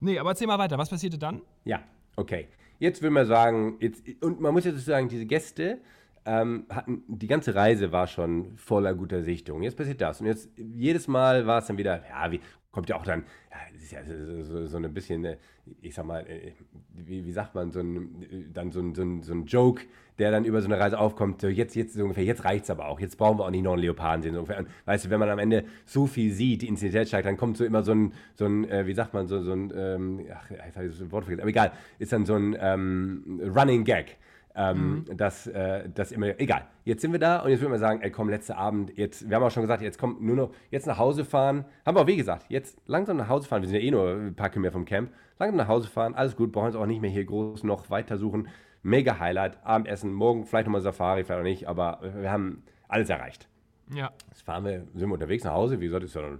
Nee, aber erzähl mal weiter. Was passierte dann? Ja, okay. Jetzt will man sagen, jetzt, und man muss jetzt sagen, diese Gäste ähm, hatten, die ganze Reise war schon voller guter Sichtung. Jetzt passiert das. Und jetzt, jedes Mal war es dann wieder, ja, wie, kommt ja auch dann, ja, ist ja so, so, ein bisschen, äh, ich sag mal, äh, wie, wie sagt man, so ein, dann so ein, so, ein, so ein Joke, der dann über so eine Reise aufkommt, so jetzt, jetzt so ungefähr, jetzt reicht's aber auch, jetzt brauchen wir auch nicht noch einen Leoparden sehen. So ungefähr. Und weißt du, wenn man am Ende so viel sieht, die Intensität steigt, dann kommt so immer so ein, so ein äh, wie sagt man, so, so ein, ähm, ach, jetzt habe ich das Wort vergessen, aber egal, ist dann so ein ähm, Running Gag ähm, mhm. das, äh, das immer, egal. Jetzt sind wir da und jetzt würde man sagen, ey komm, letzter Abend, jetzt, wir haben auch schon gesagt, jetzt kommt nur noch, jetzt nach Hause fahren. Haben wir auch wie gesagt, jetzt langsam nach Hause fahren, wir sind ja eh nur ein paar Kilometer vom Camp. Langsam nach Hause fahren, alles gut, brauchen uns auch nicht mehr hier groß noch weiter suchen. Mega Highlight, Abendessen, morgen vielleicht nochmal Safari, vielleicht auch nicht, aber wir haben alles erreicht. Ja. Jetzt fahren wir, sind wir unterwegs nach Hause, wie gesagt, ist ja noch eine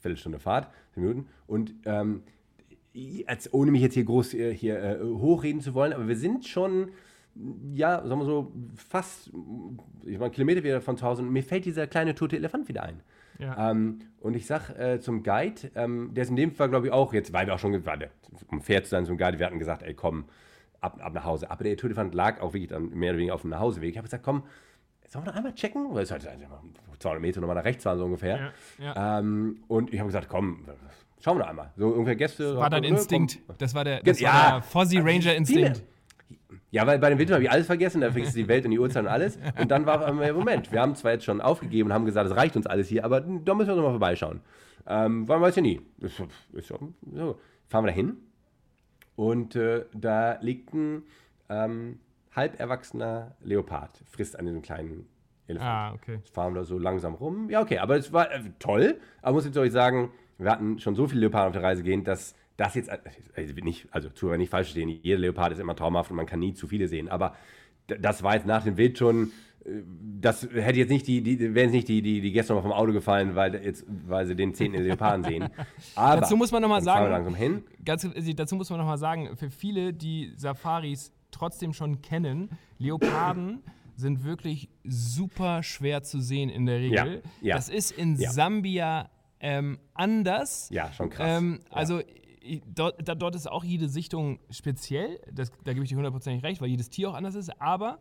Viertelstunde Fahrt, Minuten. Und ähm, als, ohne mich jetzt hier groß äh, hier äh, hochreden zu wollen, aber wir sind schon, ja, sagen wir so, fast, ich meine, Kilometer wieder von zu Hause und mir fällt dieser kleine tote Elefant wieder ein. Ja. Ähm, und ich sag äh, zum Guide, ähm, der ist in dem Fall, glaube ich, auch jetzt, weil wir auch schon, warte, um fair zu sein zum Guide, wir hatten gesagt, ey, komm, ab, ab nach Hause. Aber der tote Elefant lag auch wirklich dann mehr oder weniger auf dem Nachhauseweg. Ich habe gesagt, komm, sollen wir noch einmal checken? Weil es halt 200 Meter nochmal nach rechts waren, so ungefähr. Ja, ja. Ähm, und ich habe gesagt, komm, Schauen wir doch einmal. So ungefähr Gäste. Das war dein Instinkt. Das war der, das ja, war der Fozzie Ranger Instinkt. Ja, weil bei dem Winter habe ich alles vergessen, da vergisst die Welt und die Uhrzeit und alles. Und dann war mir, Moment, wir haben zwar jetzt schon aufgegeben und haben gesagt, es reicht uns alles hier, aber da müssen wir nochmal vorbeischauen. Ähm, man weiß ja nie. Ist, ist so. Fahren wir da hin und äh, da liegt ein ähm, halb erwachsener Leopard, frisst an diesem kleinen Elefant. Ah, okay. Jetzt fahren wir da so langsam rum. Ja, okay, aber es war äh, toll. Aber muss jetzt euch sagen, wir hatten schon so viele Leoparden auf der Reise gehen, dass das jetzt, also nicht, also Zuhörer nicht falsch verstehen, jeder Leopard ist immer traumhaft und man kann nie zu viele sehen, aber das war jetzt nach dem Wild schon, äh, das hätte jetzt nicht die, die wären jetzt nicht die, die, die gestern mal vom Auto gefallen, weil, jetzt, weil sie den zehnten Leoparden sehen. Aber dazu muss man nochmal sagen. Ganz, dazu muss man nochmal sagen, für viele, die Safaris trotzdem schon kennen, Leoparden sind wirklich super schwer zu sehen in der Regel. Ja, ja. Das ist in Ja. Sambia ähm, anders. Ja, schon krass. Ähm, Ja. also i- dort, dort ist auch jede Sichtung speziell. Das, da gebe ich dir hundertprozentig recht, weil jedes Tier auch anders ist. Aber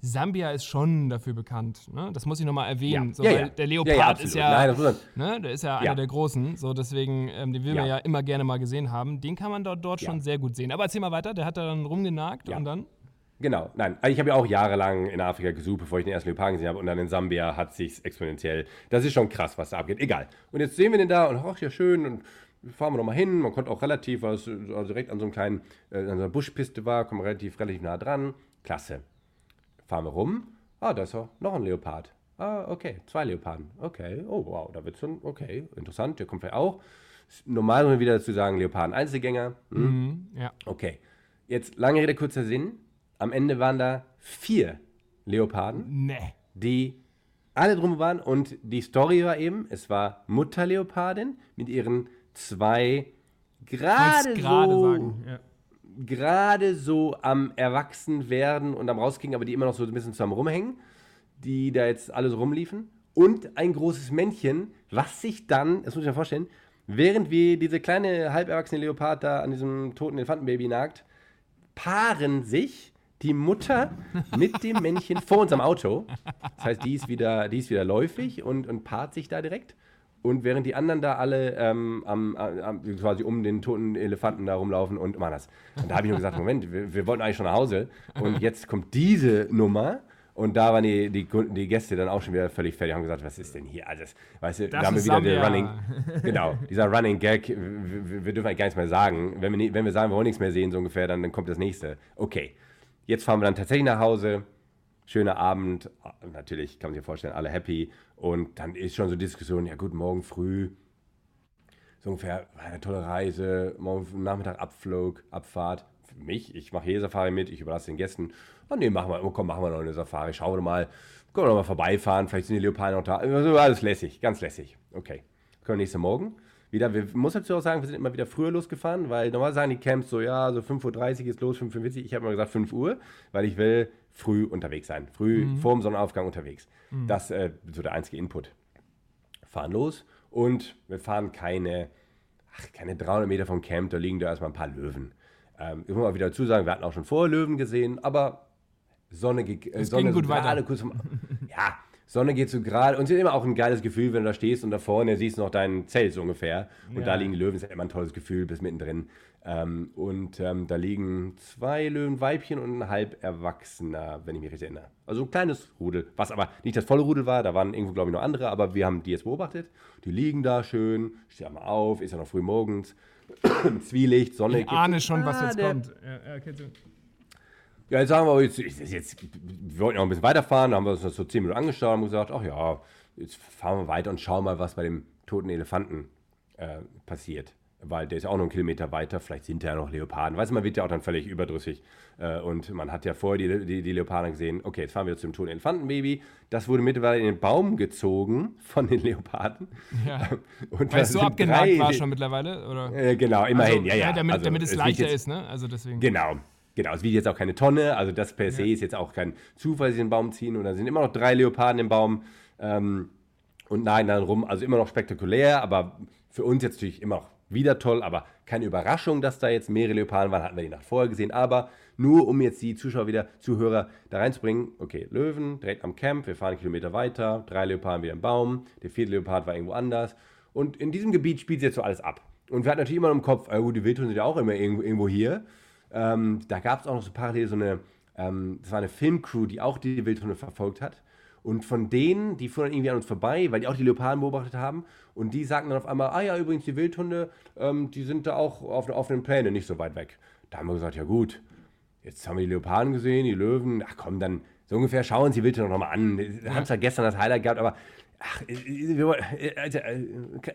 Sambia ist schon dafür bekannt. Ne? Das muss ich nochmal erwähnen. Ja. So, Ja, ja. der Ja, Leopard ja, ist ja, Nein, ne, der ist ja, Ja. einer der Großen. So, deswegen, ähm, den will man Ja. ja immer gerne mal gesehen haben. Den kann man dort, dort Ja. schon sehr gut sehen. Aber erzähl mal weiter. Der hat da dann rumgenagt Ja. und dann. Genau, nein. Also ich habe ja auch jahrelang in Afrika gesucht, bevor ich den ersten Leoparden gesehen habe. Und dann in Sambia hat sich exponentiell. Das ist schon krass, was da abgeht. Egal. Und jetzt sehen wir den da und ach ja, schön. Und fahren wir nochmal hin. Man konnte auch relativ, weil es also direkt an so einem kleinen, äh, an so einer Buschpiste war, kommen wir relativ, relativ nah dran. Klasse. Fahren wir rum. Ah, da ist auch noch ein Leopard. Ah, okay, zwei Leoparden. Okay, oh wow, da wird schon, okay, interessant, der kommt vielleicht auch. Normal wieder dazu sagen, Leoparden Einzelgänger. Hm. Mhm, ja. Okay. Jetzt lange Rede, kurzer Sinn. Am Ende waren da vier Leoparden, Nee. die alle drum waren. Und die Story war eben, es war Mutterleopardin mit ihren zwei gerade so. Ja. gerade so am Erwachsenwerden und am Rauskriegen, aber die immer noch so ein bisschen zusammen rumhängen, die da jetzt alle so rumliefen. Und ein großes Männchen, was sich dann, das muss ich mir vorstellen, während wir diese kleine halberwachsene Leopard da an diesem toten Elefantenbaby nagt, paaren sich die Mutter mit dem Männchen vor unserem Auto. Das heißt, die ist wieder, die ist wieder läufig und, und paart sich da direkt. Und während die anderen da alle ähm, am, am, quasi um den toten Elefanten da rumlaufen und machen das. Und da habe ich nur gesagt, Moment, wir, wir wollten eigentlich schon nach Hause. Und jetzt kommt diese Nummer. Und da waren die, die, die Gäste dann auch schon wieder völlig fertig, haben gesagt, was ist denn hier alles? Weißt du, Das da haben wir wieder den. Running, genau, dieser Running Gag, wir, wir, dürfen eigentlich gar nichts mehr sagen. Wenn wir, wenn wir sagen, wir wollen nichts mehr sehen, so ungefähr, dann, dann kommt das nächste. Okay, jetzt fahren wir dann tatsächlich nach Hause, schöner Abend, natürlich kann man sich vorstellen, alle happy. Und dann ist schon so Diskussion, ja gut, morgen früh, so ungefähr, eine tolle Reise, morgen Nachmittag Abflug, Abfahrt. Für mich, ich mache jede Safari mit, ich überlasse den Gästen. Oh nee, machen wir, oh, komm, machen wir noch eine Safari, schauen wir mal, können wir noch mal vorbeifahren, vielleicht sind die Leoparden noch da. Also alles lässig, ganz lässig. Okay, können wir nächsten Morgen wieder, wir muss dazu auch sagen, wir sind immer wieder früher losgefahren, weil normal sagen die Camps so, ja, so 5.30 Uhr ist los, 5.45 Uhr. Ich habe immer gesagt 5 Uhr, weil ich will früh unterwegs sein, früh vor dem Sonnenaufgang unterwegs. Das ist äh, so der einzige Input fahren los und wir fahren keine, ach, keine 300 Meter vom Camp, da liegen da erstmal ein paar Löwen. Ähm, ich muss mal wieder dazu sagen, wir hatten auch schon vorher Löwen gesehen, aber Sonne, äh, Sonne ging gut weiter. kurz vom, ja, Sonne geht so gerade und es ist immer auch ein geiles Gefühl, wenn du da stehst und da vorne siehst du noch dein Zelt so ungefähr und da liegen Löwen, ist ja immer ein tolles Gefühl, bis mittendrin. Ähm, und ähm, da liegen zwei Löwenweibchen und ein halb Erwachsener, wenn ich mich richtig erinnere. Also ein kleines Rudel, was aber nicht das volle Rudel war, da waren irgendwo, glaube ich, noch andere, aber wir haben die jetzt beobachtet. Die liegen da schön, stehen mal auf, ist ja noch früh morgens, Zwielicht, Sonne. Ich ahne schon, was jetzt gerade. kommt. Ja, ja, okay, so. Ja, jetzt sagen wir, jetzt, jetzt, jetzt, wir wollten auch ein bisschen weiterfahren, da haben wir uns das so 10 Minuten angeschaut und gesagt, ach ja, jetzt fahren wir weiter und schauen mal, was bei dem toten Elefanten äh, passiert. Weil der ist ja auch noch einen Kilometer weiter, vielleicht sind da ja noch Leoparden. Weißt du, man wird ja auch dann völlig überdrüssig. Äh, und man hat ja vorher die, die, die Leoparden gesehen. Okay, jetzt fahren wir zu dem toten Elefantenbaby. Das wurde mittlerweile in den Baum gezogen von den Leoparden. Ja. Und Weil es so abgenagt war schon mittlerweile, oder? Äh, genau, immerhin, Also, ja, ja. damit, Also, damit es leichter ist, ne? Also deswegen. Genau, genau. Es wiegt jetzt auch keine Tonne, also das per se ist jetzt auch kein Zufall, dass sie den Baum ziehen. Und da sind immer noch drei Leoparden im Baum ähm, und nagen dann rum. Also immer noch spektakulär, aber für uns jetzt natürlich immer noch wieder toll, aber keine Überraschung, dass da jetzt mehrere Leoparden waren, hatten wir die Nacht vorher gesehen. Aber nur um jetzt die Zuschauer wieder, Zuhörer da reinzubringen, okay, Löwen direkt am Camp, wir fahren einen Kilometer weiter, drei Leoparden wieder im Baum, der vierte Leopard war irgendwo anders. Und in diesem Gebiet spielt jetzt so alles ab. Und wir hatten natürlich immer im Kopf, äh, gut, die Wildhunde sind ja auch immer irgendwo, irgendwo hier. Ähm, da gab es auch noch so parallel so eine, ähm, das war eine Filmcrew, die auch die Wildhunde verfolgt hat. Und von denen, die fuhren dann irgendwie an uns vorbei, weil die auch die Leoparden beobachtet haben. Und die sagten dann auf einmal, ah ja, übrigens, die Wildhunde, ähm, die sind da auch auf, auf den Plänen nicht so weit weg. Da haben wir gesagt, ja gut, jetzt haben wir die Leoparden gesehen, die Löwen, ach komm, dann so ungefähr schauen uns die Wildhunde noch mal an. Wir haben zwar gestern das Highlight gehabt, aber ach, äh, äh,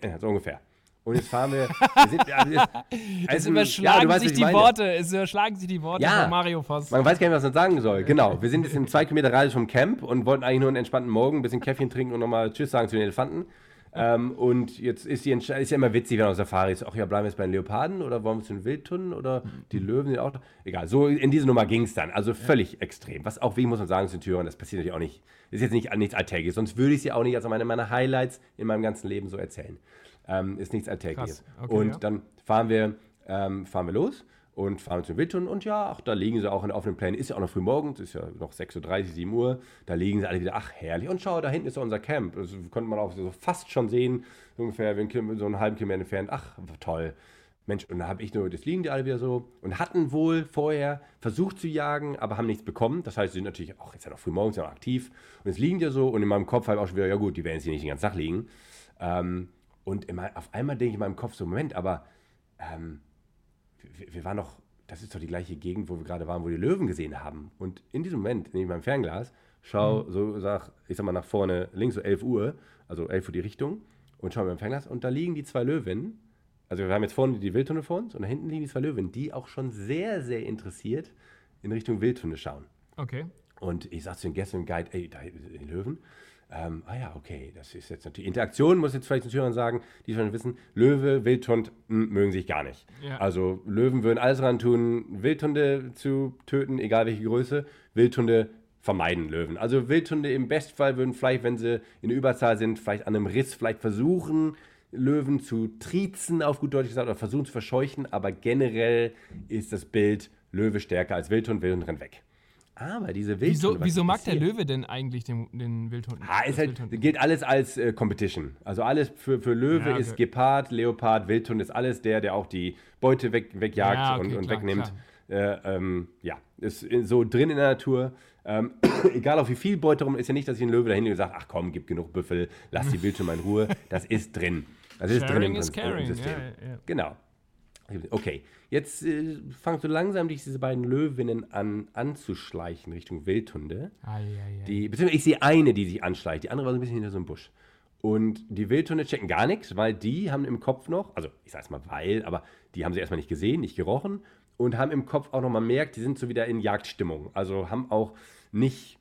äh, so ungefähr. Und jetzt fahren wir. wir sind, ja, wir- Es also, überschlagen ja, sich die meine. Worte, es überschlagen sich die Worte Ja. von Mario Voss. Man weiß gar nicht, was man sagen soll. Genau. Wir sind jetzt in zwei Kilometer Radius vom Camp und wollten eigentlich nur einen entspannten Morgen, ein bisschen Käffchen trinken und nochmal Tschüss sagen zu den Elefanten. Ähm, und jetzt ist, die Entsch- ist ja immer witzig, wenn auf Safari ist. Ach ja, bleiben wir jetzt bei den Leoparden oder wollen wir zu den Wildtunnen oder die Löwen sind auch. da? Egal, so in diese Nummer ging es dann. Also völlig extrem. Was auch, wie muss man sagen, zu Türen, das passiert natürlich auch nicht. Ist jetzt nicht nichts Alltägliches. Sonst würde ich sie auch nicht als eine meiner Highlights in meinem ganzen Leben so erzählen. Ähm, ist nichts Alltägliches. Okay, und ja. dann fahren wir, ähm, fahren wir los und fahren zum Wildtunnel und ja, ach, da liegen sie auch in offenen Plänen. Ist ja auch noch früh morgens, ist ja noch 6.30 Uhr, 7 Uhr. Da liegen sie alle wieder, ach herrlich. Und schau, da hinten ist unser Camp. Das konnte man auch so fast schon sehen, ungefähr so einen halben Kilometer entfernt. Ach, toll. Mensch, und da habe ich nur, das liegen die alle wieder so und hatten wohl vorher versucht zu jagen, aber haben nichts bekommen. Das heißt, sie sind natürlich auch jetzt ja noch früh morgens noch aktiv und es liegen ja so und in meinem Kopf habe ich auch schon wieder, ja gut, die werden jetzt hier nicht den ganzen Tag liegen. Ähm, und immer, auf einmal denke ich in meinem Kopf so, Moment, aber ähm, wir, wir waren doch, das ist doch die gleiche Gegend, wo wir gerade waren, wo wir die Löwen gesehen haben. Und in diesem Moment nehme ich mein Fernglas, schau so, sag, ich sag mal nach vorne, links so 11 Uhr, also 11 Uhr die Richtung, und schaue mit dem Fernglas und da liegen die zwei Löwen. Also wir haben jetzt vorne die Wildhunde vor uns und da hinten liegen die zwei Löwen, die auch schon sehr, sehr interessiert in Richtung Wildhunde schauen. Okay. Und ich sagte zu den Gästen im Guide, ey, da sind die Löwen. Ähm, ah ja, okay, das ist jetzt natürlich Interaktion, muss jetzt vielleicht den Zuhörern sagen, die schon wissen, Löwe, Wildhund mh, mögen sich gar nicht. Ja. Also Löwen würden alles daran tun, Wildhunde zu töten, egal welche Größe. Wildhunde vermeiden Löwen. Also Wildhunde im Bestfall würden vielleicht, wenn sie in der Überzahl sind, vielleicht an einem Riss vielleicht versuchen, Löwen zu triezen, auf gut Deutsch gesagt, oder versuchen zu verscheuchen, aber generell ist das Bild Löwe stärker als Wildhund, Wildhund rennt weg. Aber diese Wildhunde. Wieso, wieso mag der Löwe denn eigentlich den, den Wildhund? Ah, ist das halt, gilt alles als äh, Competition. Also alles für, für Löwe Ja, okay. ist Gepard, Leopard, Wildhund ist alles der, der auch die Beute weg, wegjagt Ja, okay, und, und klar, wegnimmt. klar. äh, ähm, ja, ist so drin in der Natur. Ähm, egal auf wie viel Beute rum, ist ja nicht, dass ich einen Löwe dahin und sagt, ach komm, gib genug Büffel, lass die Wildschweine mal in Ruhe. Das ist drin. Das ist Sharing drin is im, caring, im System. ja, ja. Genau. Okay, jetzt äh, fangst du langsam dich diese beiden Löwinnen an anzuschleichen Richtung Wildhunde. Ei, ei, ei. Die, beziehungsweise ich sehe eine, die sich anschleicht. Die andere war so ein bisschen hinter so einem Busch. Und die Wildhunde checken gar nichts, weil die haben im Kopf noch, also ich sag's mal weil, aber die haben sie erstmal nicht gesehen, nicht gerochen und haben im Kopf auch nochmal merkt, die sind so wieder in Jagdstimmung. Also haben auch nicht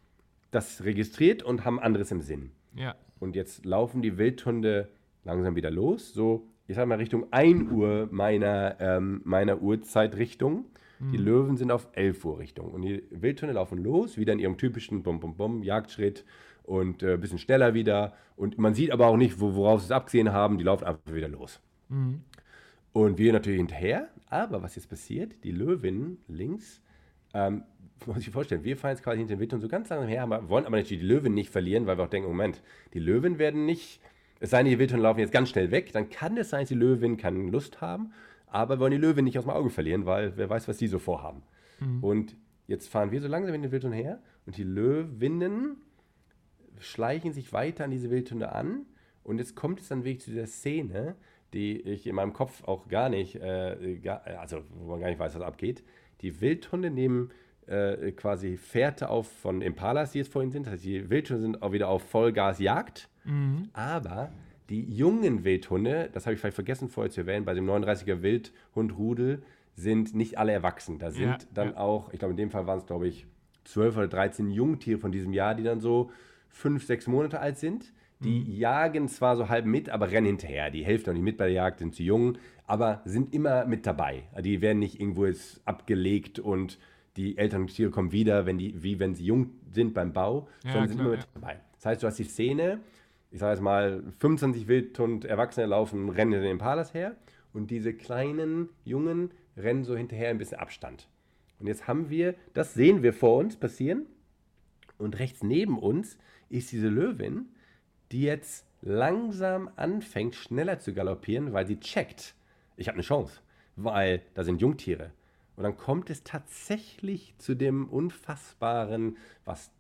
das registriert und haben anderes im Sinn. ja. Und jetzt laufen die Wildhunde langsam wieder los. So, ich sag mal Richtung 1 Uhr meiner, ähm, meiner Uhrzeitrichtung. Die Löwen sind auf 11 Uhr Richtung. Und die Wildhunde laufen los, wieder in ihrem typischen Bum Bum Bum Jagdschritt und äh, ein bisschen schneller wieder. Und man sieht aber auch nicht, wo, worauf sie es abgesehen haben. Die laufen einfach wieder los. Und wir natürlich hinterher. Aber was jetzt passiert, die Löwin links, ähm, muss ich sich vorstellen, wir fahren jetzt quasi hinter den Wildhund so ganz langsam her, aber wollen aber natürlich die Löwin nicht verlieren, weil wir auch denken, Moment, die Löwen werden nicht, es sei denn, die Wildhunde laufen jetzt ganz schnell weg, dann kann es sein, dass die Löwin keine Lust haben, aber wir wollen die Löwin nicht aus dem Auge verlieren, weil wer weiß, was die so vorhaben. Und jetzt fahren wir so langsam in den Wildhund her und die Löwinnen schleichen sich weiter an diese Wildhunde an. Und jetzt kommt es dann wirklich zu dieser Szene, die ich in meinem Kopf auch gar nicht, äh, gar, also wo man gar nicht weiß, was abgeht. Die Wildhunde nehmen äh, quasi Fährte auf von Impalas, die jetzt vorhin sind. Das heißt, die Wildhunde sind auch wieder auf Vollgasjagd. Aber die jungen Wildhunde, das habe ich vielleicht vergessen vorher zu erwähnen, bei dem 39er Wildhundrudel sind nicht alle erwachsen. Da sind Ja, dann ja. auch, ich glaube, in dem Fall waren es, glaube ich, 12 oder 13 Jungtiere von diesem Jahr, die dann so fünf, sechs Monate alt sind. Die Mhm. jagen zwar so halb mit, aber rennen hinterher. Die helfen noch nicht mit bei der Jagd, sind zu jung, aber sind immer mit dabei. Die werden nicht irgendwo jetzt abgelegt und die Elterntiere kommen wieder, wenn die, wie wenn sie jung sind beim Bau, Ja, sondern sind klar, immer mit dabei. Das heißt, du hast die Szene, ich sage jetzt mal, 25 Wildhund Erwachsene laufen, rennen in den Impalas her und diese kleinen Jungen rennen so hinterher ein bisschen Abstand. Und jetzt haben wir, das sehen wir vor uns passieren und rechts neben uns ist diese Löwin, die jetzt langsam anfängt, schneller zu galoppieren, weil sie checkt, ich habe eine Chance, weil da sind Jungtiere. Und dann kommt es tatsächlich zu dem Unfassbaren, was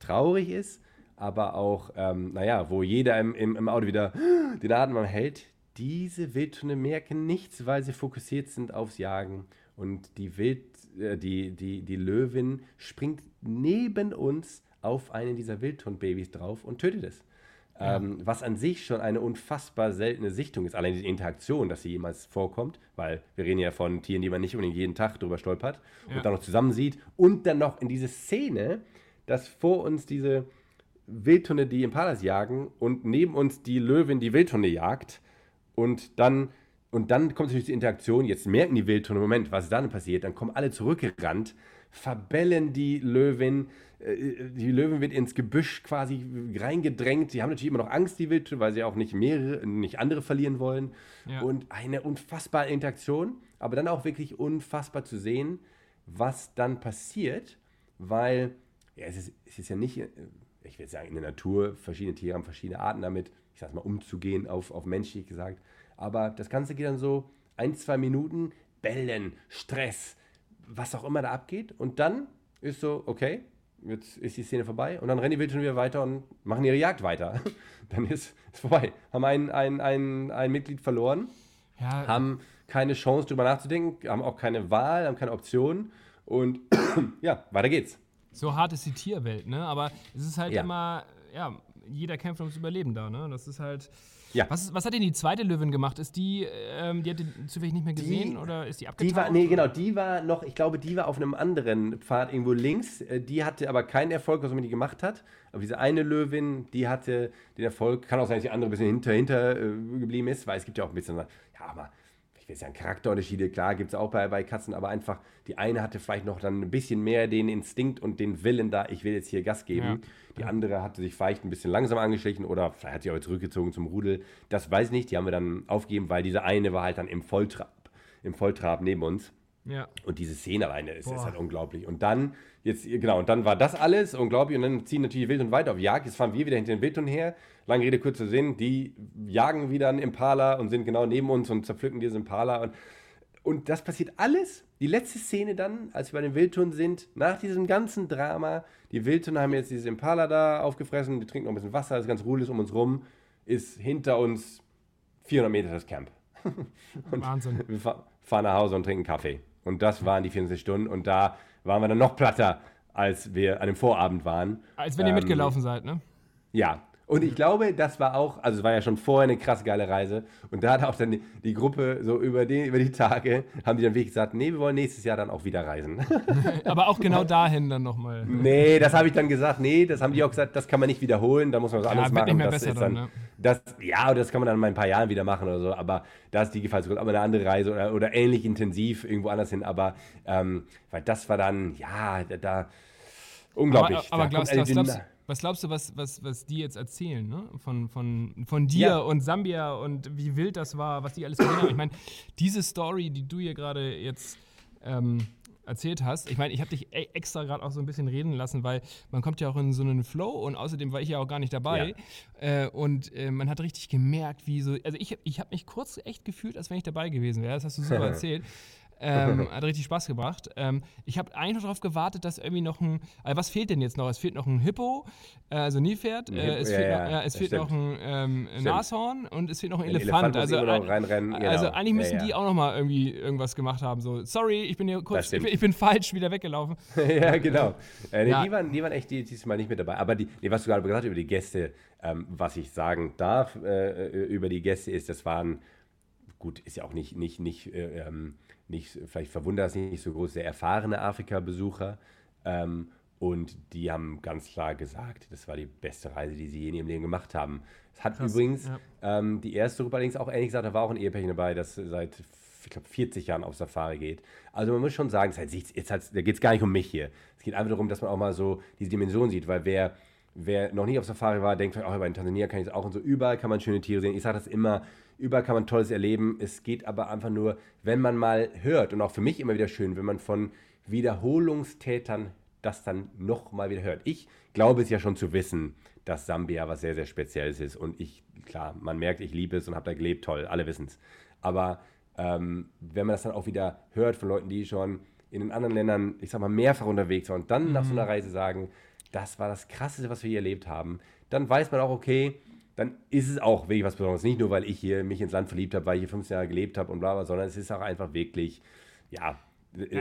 traurig ist, aber auch, ähm, naja, wo jeder im, im, im Auto wieder den Atem hält. Diese Wildhunde merken nichts, weil sie fokussiert sind aufs Jagen. Und die, Wild, äh, die, die, die Löwin springt neben uns auf einen dieser Wildhundbabys drauf und tötet es. Ähm, was an sich schon eine unfassbar seltene Sichtung ist. Allein die Interaktion, dass sie jemals vorkommt, weil wir reden ja von Tieren, die man nicht unbedingt jeden Tag drüber stolpert Ja. und dann noch zusammen sieht. Und dann noch in diese Szene, dass vor uns diese Wildhunde die Impalas jagen und neben uns die Löwin die Wildhunde jagt. Und dann, und dann kommt natürlich die Interaktion. Jetzt merken die Wildhunde, Moment, was ist dann passiert? Dann kommen alle zurückgerannt, verbellen die Löwin. äh, Die Löwin wird ins Gebüsch quasi reingedrängt. Die haben natürlich immer noch Angst, die Wildhunde, weil sie auch nicht mehrere, nicht andere verlieren wollen. Ja. Und eine unfassbare Interaktion, aber dann auch wirklich unfassbar zu sehen, was dann passiert, weil ja, es, ist, es ist ja nicht, äh, ich will sagen, in der Natur, verschiedene Tiere haben verschiedene Arten damit, ich sag's mal, umzugehen, auf, auf menschlich gesagt. Aber das Ganze geht dann so ein, zwei Minuten, Bellen, Stress, was auch immer da abgeht. Und dann ist so, okay, jetzt ist die Szene vorbei. Und dann rennen die Wildhunde wieder weiter und machen ihre Jagd weiter. dann ist es vorbei. Haben ein, ein, ein, ein Mitglied verloren Ja, haben keine Chance drüber nachzudenken, haben auch keine Wahl, haben keine Option und ja, weiter geht's. so hart ist die Tierwelt, ne? Aber es ist halt Ja. immer, ja, jeder kämpft ums Überleben da, ne? Das ist halt. Ja. Was, was hat denn die zweite Löwin gemacht? Ist die, ähm, die hat den zufällig nicht mehr gesehen oder ist die abgetaucht? Die war, nee, genau, die war noch, ich glaube, die war auf einem anderen Pfad irgendwo links. Äh, Die hatte aber keinen Erfolg, was man die gemacht hat. Aber diese eine Löwin, die hatte den Erfolg. Kann auch sein, dass die andere ein bisschen hinter, hinter äh, geblieben ist, weil es gibt ja auch ein bisschen, ja, aber ich will sagen, Charakterunterschiede, klar, gibt es auch bei, bei Katzen, aber einfach, die eine hatte vielleicht noch dann ein bisschen mehr den Instinkt und den Willen da, ich will jetzt hier Gas geben. Ja. Die andere hatte sich vielleicht ein bisschen langsam angeschlichen oder vielleicht hat sie auch zurückgezogen zum Rudel. Das weiß ich nicht, die haben wir dann aufgegeben, weil diese eine war halt dann im Volltrab, im Volltrab neben uns. Ja. Und diese Szene alleine ist, ist halt unglaublich. Und dann, jetzt, genau, und dann war das alles unglaublich. Und dann ziehen natürlich die Wildhunde weiter auf Jagd. Jetzt fahren wir wieder hinter den Wildhunden her. Lange Rede, kurzer Sinn. Die jagen wieder einen Impala und sind genau neben uns und zerpflücken diesen Impala. Und und das passiert alles. Die letzte Szene dann, als wir bei den Wildtunnen sind, nach diesem ganzen Drama, die Wildtunnen haben jetzt dieses Impala da aufgefressen, die trinken noch ein bisschen Wasser, das ganz ruhig ist um uns rum, ist hinter uns 400 Meter das Camp. und Wahnsinn. Wir fahren nach Hause und trinken Kaffee. Und das waren die 24 Stunden und da waren wir dann noch platter, als wir an dem Vorabend waren. Als wenn ihr Ähm, mitgelaufen seid, ne? Ja. Und ich glaube, das war auch, also es war ja schon vorher eine krass geile Reise. Und da hat auch dann die, die Gruppe so über die, über die Tage, haben die dann wirklich gesagt, nee, wir wollen nächstes Jahr dann auch wieder reisen. Aber auch genau dahin dann nochmal. nee, das habe ich dann gesagt, nee, das haben die auch gesagt, das kann man nicht wiederholen, da muss man was anderes wird machen. nicht mehr das besser dann, dann, ne? das, ja, das kann man dann mal in ein paar Jahren wieder machen oder so, aber da ist die Gefahr zu groß. Aber eine andere Reise oder, oder ähnlich intensiv irgendwo anders hin, aber ähm, weil das war dann, ja, da, da unglaublich. Aber, aber Da glaubst, eine glaubst, was glaubst du, was, was, was die jetzt erzählen, ne? Von, von, von dir Ja. und Sambia und wie wild das war, was die alles gesehen haben. Ich meine, diese Story, die du hier gerade jetzt ähm, erzählt hast, ich meine, ich habe dich e- extra gerade auch so ein bisschen reden lassen, weil man kommt ja auch in so einen Flow und außerdem war ich ja auch gar nicht dabei. Äh, und äh, man hat richtig gemerkt, wie so, also ich, ich habe mich kurz echt gefühlt, als wenn ich dabei gewesen wäre. Das hast du super erzählt. Ähm, hat richtig Spaß gebracht. Ähm, ich habe eigentlich noch darauf gewartet, dass irgendwie noch ein. Also was fehlt denn jetzt noch? Es fehlt noch ein Hippo, äh, also Nilpferd. Äh, es ja, fehlt, ja, noch, ja, es das fehlt noch ein ähm, Nashorn und es fehlt noch ein, Ein Elefant. Elefant Also, ein- also genau. eigentlich müssen die auch noch mal irgendwie irgendwas gemacht haben. So, sorry, ich bin hier kurz, ich bin, ich bin falsch wieder weggelaufen. ja, genau. Äh, nee. Die, waren, die waren echt die- dieses Mal nicht mit dabei. Aber die, nee, was du gerade gesagt hast über die Gäste, ähm, was ich sagen darf äh, äh, über die Gäste ist, das waren, gut, ist ja auch nicht, nicht, nicht, äh, ähm, nicht vielleicht verwundert es nicht so groß, sehr erfahrene Afrika-Besucher. Ähm, und die haben ganz klar gesagt, das war die beste Reise, die sie je in ihrem Leben gemacht haben. Es hat übrigens ja. ähm, die erste Gruppe allerdings auch ehrlich gesagt, da war auch ein Ehepärchen dabei, das seit, ich glaube, 40 Jahren auf Safari geht. Also man muss schon sagen, es halt, jetzt halt, da geht es gar nicht um mich hier. Es geht einfach darum, dass man auch mal so diese Dimension sieht, weil wer, wer noch nie auf Safari war, denkt vielleicht, auch in Tansania kann ich es auch und so, überall kann man schöne Tiere sehen. Ich sage das immer, überall kann man Tolles erleben. Es geht aber einfach nur, wenn man mal hört und auch für mich immer wieder schön, wenn man von Wiederholungstätern das dann nochmal wieder hört. Ich glaube es ja schon zu wissen, dass Sambia was sehr, sehr Spezielles ist. Und ich, klar, man merkt, ich liebe es und habe da gelebt, toll, alle wissen es. Aber ähm, wenn man das dann auch wieder hört von Leuten, die schon in den anderen Ländern, ich sag mal, mehrfach unterwegs waren und dann nach so einer Reise sagen, das war das Krasseste, was wir hier erlebt haben, dann weiß man auch, okay, dann ist es auch wirklich was Besonderes. Nicht nur, weil ich hier mich ins Land verliebt habe, weil ich hier 15 Jahre gelebt habe und bla bla, sondern es ist auch einfach wirklich, ja,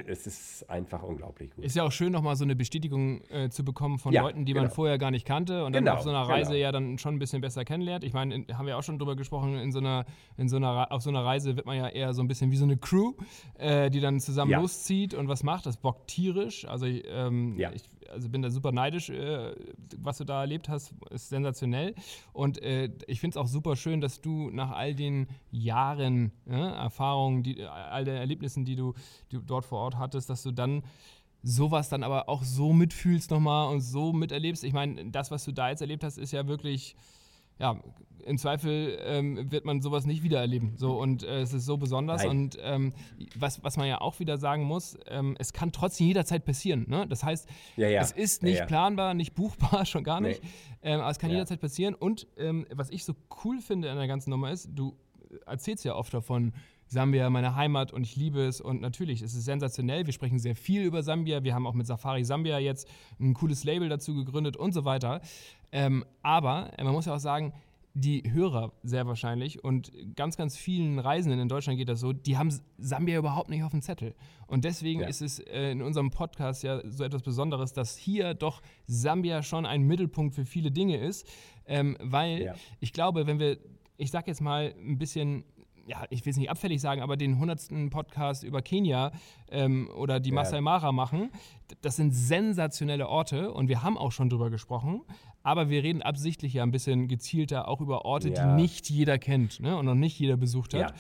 es ist einfach unglaublich gut. Ist ja auch schön, nochmal so eine Bestätigung äh, zu bekommen von Ja, Leuten, die man genau. vorher gar nicht kannte und dann Genau, auf so einer Reise genau. ja dann schon ein bisschen besser kennenlernt. Ich meine, in- haben wir auch schon drüber gesprochen, in so einer, in so einer, auf so einer Reise wird man ja eher so ein bisschen wie so eine Crew, äh, die dann zusammen Ja. loszieht und was macht. Das bockt tierisch. Also, ich, ähm, ich also bin da super neidisch, äh, was du da erlebt hast, ist sensationell. Und äh, ich finde es auch super schön, dass du nach all den Jahren äh, Erfahrungen, die, all den Erlebnissen, die du, die du dort vor Ort hattest, dass du dann sowas dann aber auch so mitfühlst nochmal und so miterlebst. Ich meine, das, was du da jetzt erlebt hast, ist ja wirklich, ja, im Zweifel ähm, wird man sowas nicht wieder erleben. So, und äh, es ist so besonders. Nein. Und ähm, was, was man ja auch wieder sagen muss, ähm, es kann trotzdem jederzeit passieren. Ne? Das heißt, Ja, ja. es ist nicht ja. planbar, nicht buchbar, schon gar Nee. nicht. Ähm, aber es kann jederzeit passieren. Und ähm, was ich so cool finde an der ganzen Nummer ist, du erzählst ja oft davon, Sambia, meine Heimat und ich liebe es und natürlich, es ist sensationell. Wir sprechen sehr viel über Sambia. Wir haben auch mit Safari Sambia jetzt ein cooles Label dazu gegründet und so weiter. Ähm, aber äh, man muss ja auch sagen, die Hörer sehr wahrscheinlich und ganz, ganz vielen Reisenden in Deutschland geht das so, die haben Sambia überhaupt nicht auf dem Zettel. Und deswegen Ja. ist es äh, in unserem Podcast ja so etwas Besonderes, dass hier doch Sambia schon ein Mittelpunkt für viele Dinge ist. Ähm, weil Ja. ich glaube, wenn wir, ich sag jetzt mal ein bisschen, ja, ich will es nicht abfällig sagen, aber den 100. Podcast über Kenia ähm, oder die Masai Mara machen, das sind sensationelle Orte und wir haben auch schon drüber gesprochen, aber wir reden absichtlich ja ein bisschen gezielter auch über Orte, Ja. die nicht jeder kennt ne, und noch nicht jeder besucht hat. Ja.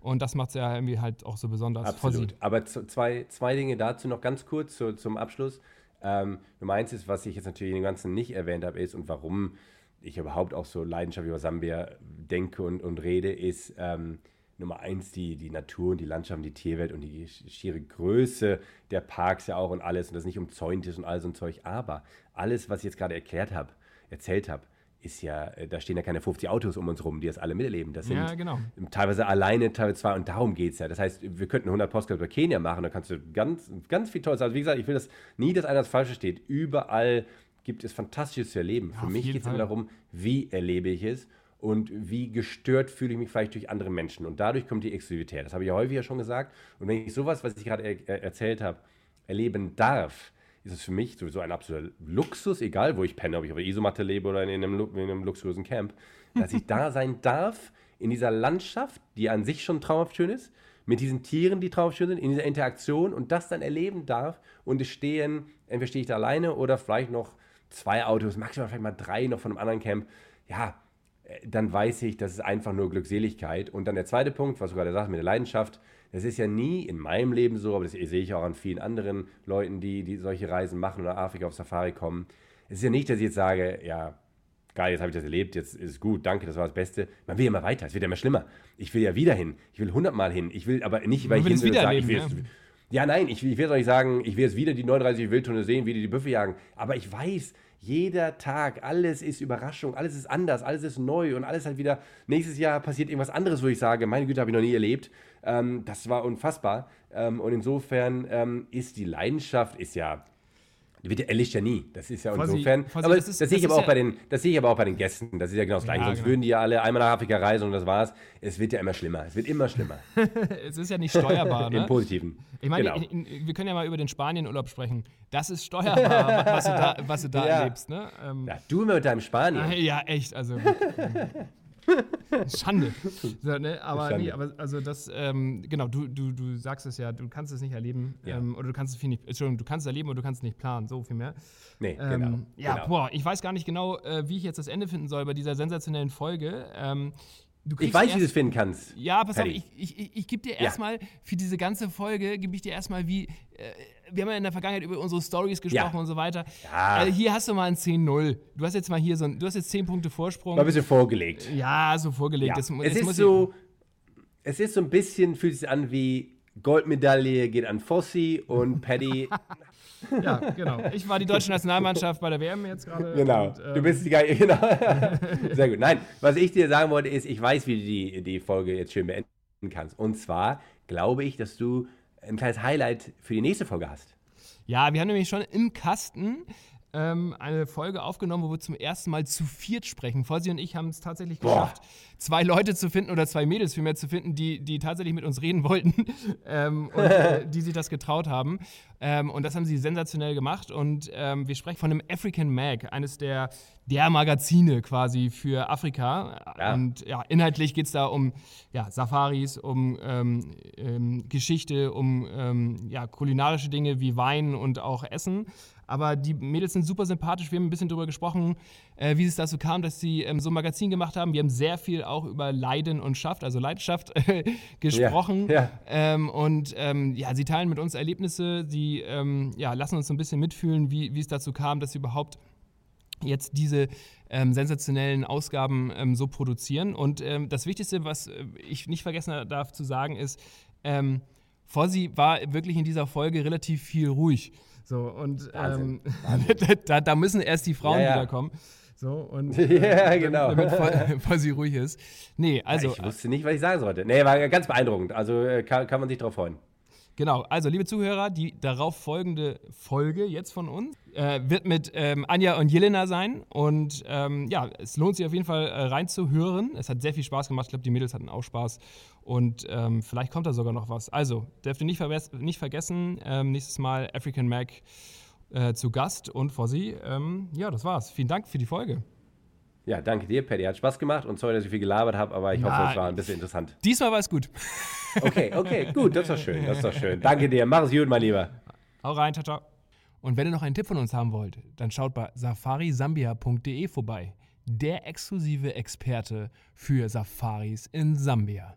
Und das macht es ja irgendwie halt auch so besonders. Absolut. Aber zwei, zwei Dinge dazu noch ganz kurz zu, zum Abschluss. Ähm, Nummer eins ist, was ich jetzt natürlich in dem Ganzen nicht erwähnt habe, ist und warum ich überhaupt auch so leidenschaftlich über Sambia denke und, und rede, ist ähm, Nummer eins die, die Natur und die Landschaft und die Tierwelt und die schiere Größe der Parks ja auch und alles und das nicht umzäunt ist und all so ein Zeug. Aber alles, was ich jetzt gerade erklärt habe, erzählt habe, ist ja, äh, da stehen ja keine 50 Autos um uns rum, die das alle miterleben. Das sind Ja, genau. teilweise alleine, teilweise zwei und darum geht es ja. Das heißt, wir könnten 100 Postcards über Kenia machen, da kannst du ganz, ganz viel Tolles. Also wie gesagt, ich will das nie, dass einer das Falsche steht. Überall gibt es Fantastisches zu erleben. Für auf mich geht es immer darum, wie erlebe ich es und wie gestört fühle ich mich vielleicht durch andere Menschen. Und dadurch kommt die Exklusivität. Das habe ich ja häufiger schon gesagt. Und wenn ich sowas, was ich gerade er er erzählt habe, erleben darf, ist es für mich sowieso ein absoluter Luxus, egal wo ich penne, ob ich auf der Isomatte lebe oder in einem, in einem luxuriösen Camp, dass ich da sein darf, in dieser Landschaft, die an sich schon traumhaft schön ist, mit diesen Tieren, die traumhaft schön sind, in dieser Interaktion und das dann erleben darf. Und es stehen, entweder stehe ich da alleine oder vielleicht noch zwei Autos, maximal vielleicht mal drei noch von einem anderen Camp. Ja, dann weiß ich, das ist einfach nur Glückseligkeit. Und dann der zweite Punkt, was du gerade sagst mit der Leidenschaft, das ist ja nie in meinem Leben so, aber das sehe ich auch an vielen anderen Leuten, die, die solche Reisen machen oder nach Afrika auf Safari kommen. Es ist ja nicht, dass ich jetzt sage, ja, geil, jetzt habe ich das erlebt, jetzt ist es gut, danke, das war das Beste. Man will ja immer weiter, es wird ja immer schlimmer. Ich will ja wieder hin, ich will hundertmal hin, ich will aber nicht, weil ich hin es will sage, ich will jetzt, ja, nein, ich, will- ich will jetzt auch nicht sagen, ich will jetzt wieder die 39 Wildtunnel sehen, wie die die Büffel jagen. Aber ich weiß, jeder Tag, alles ist Überraschung, alles ist anders, alles ist neu und alles halt wieder. Nächstes Jahr passiert irgendwas anderes, wo ich sage, meine Güte, habe ich noch nie erlebt. Ähm, das war unfassbar. Ähm, und insofern ähm, ist die Leidenschaft, ist ja. Die wird ja erlischt ja nie. Das ist ja Fossi- insofern. Fossi, aber das ist- das sehe ich aber auch bei ja- den, das sehe ich aber auch bei den Gästen. Das ist ja genau das Gleiche. Ja, Sonst genau. würden die ja alle einmal nach Afrika reisen und das war's. Es wird ja immer schlimmer. Es wird immer schlimmer. Es ist ja nicht steuerbar, ne? Im Positiven. Ich meine, genau. in, in, wir können ja mal über den Spanienurlaub sprechen. Das ist steuerbar, was du da, was du da Ja. erlebst, ne? Ähm, ja, du immer mit deinem Spanien. Ja, echt, also. Schande. So, ne? Aber, Schande. Nee, aber also das, ähm, genau, du, du, du sagst es ja, du kannst es nicht erleben. Ja. Ähm, oder du kannst es viel nicht, Entschuldigung, du kannst es erleben oder du kannst es nicht planen, so viel mehr. Nee, Ähm, genau. Ja, genau. boah, ich weiß gar nicht genau, äh, wie ich jetzt das Ende finden soll bei dieser sensationellen Folge. Ähm, Ich weiß, wie du es finden kannst. ja, pass auf, ich, ich, ich, ich gebe dir erstmal für diese ganze Folge, gebe ich dir erstmal wie, äh, wir haben ja in der Vergangenheit über unsere Stories gesprochen Ja. und so weiter. Ja. Äh, hier hast du mal ein 10-0. Du hast jetzt mal hier so ein, du hast jetzt 10 Punkte Vorsprung. Mal ein bisschen vorgelegt. ja, so vorgelegt. Ja. Das, es, ist so, es ist so ein bisschen, fühlt sich an wie Goldmedaille geht an Fossi und Paddy. Ja, genau. Ich war die deutsche Nationalmannschaft bei der WM jetzt gerade. genau. Und, ähm, du bist die geile. Genau. Sehr gut. Nein, was ich dir sagen wollte, ist, ich weiß, wie du die, die Folge jetzt schön beenden kannst. Und zwar glaube ich, dass du ein kleines Highlight für die nächste Folge hast. Ja, wir haben nämlich schon im Kasten ähm, eine Folge aufgenommen, wo wir zum ersten Mal zu viert sprechen. Fossi und ich haben es tatsächlich Boah. geschafft, zwei Leute zu finden oder zwei Mädels vielmehr zu finden, die, die tatsächlich mit uns reden wollten ähm, und äh, die sich das getraut haben. Ähm, und das haben sie sensationell gemacht. Und ähm, wir sprechen von dem African Mag, eines der, der Magazine quasi für Afrika. Ja. Und ja, inhaltlich geht es da um ja, Safaris, um ähm, ähm, Geschichte, um ja, kulinarische Dinge wie Wein und auch Essen. Aber die Mädels sind super sympathisch. Wir haben ein bisschen darüber gesprochen, äh, wie es dazu kam, dass sie ähm, so ein Magazin gemacht haben. Wir haben sehr viel auch über Leiden und Schaft, also Leidenschaft, gesprochen. Ja, ja. Ähm, und ähm, ja, sie teilen mit uns Erlebnisse. Sie ähm, ja, lassen uns so ein bisschen mitfühlen, wie, wie es dazu kam, dass sie überhaupt jetzt diese ähm, sensationellen Ausgaben ähm, so produzieren. Und ähm, das Wichtigste, was äh, ich nicht vergessen darf zu sagen, ist, ähm, Fossi war wirklich in dieser Folge relativ viel ruhig. So, und ähm, da, da müssen erst die Frauen Ja, ja. wiederkommen. So, und Ja, genau. damit Fo- Fossi ruhig ist. Nee, also, ich wusste nicht, was ich sagen sollte. Nee, war ganz beeindruckend. Also äh, kann, kann man sich drauf freuen. Genau, also liebe Zuhörer, die darauf folgende Folge jetzt von uns äh, wird mit ähm, Anja und Jelena sein. Und ähm, ja, es lohnt sich auf jeden Fall äh, reinzuhören. Es hat sehr viel Spaß gemacht. Ich glaube, die Mädels hatten auch Spaß. Und ähm, vielleicht kommt da sogar noch was. Also, dürft ihr nicht, verwes- nicht vergessen, ähm, nächstes Mal African Mac äh, zu Gast und Fossi. Ähm, ja, das war's. Vielen Dank für die Folge. Ja, danke dir, Paddy. Hat Spaß gemacht und sorry, dass ich viel gelabert habe, aber ich hoffe, Na, es war ein bisschen interessant. Diesmal war es gut. Okay, okay, gut, das ist doch schön, das ist doch schön. Danke dir, mach es gut, mein Lieber. Hau rein, ciao, ciao. Und wenn ihr noch einen Tipp von uns haben wollt, dann schaut bei safarisambia.de vorbei. Der exklusive Experte für Safaris in Sambia.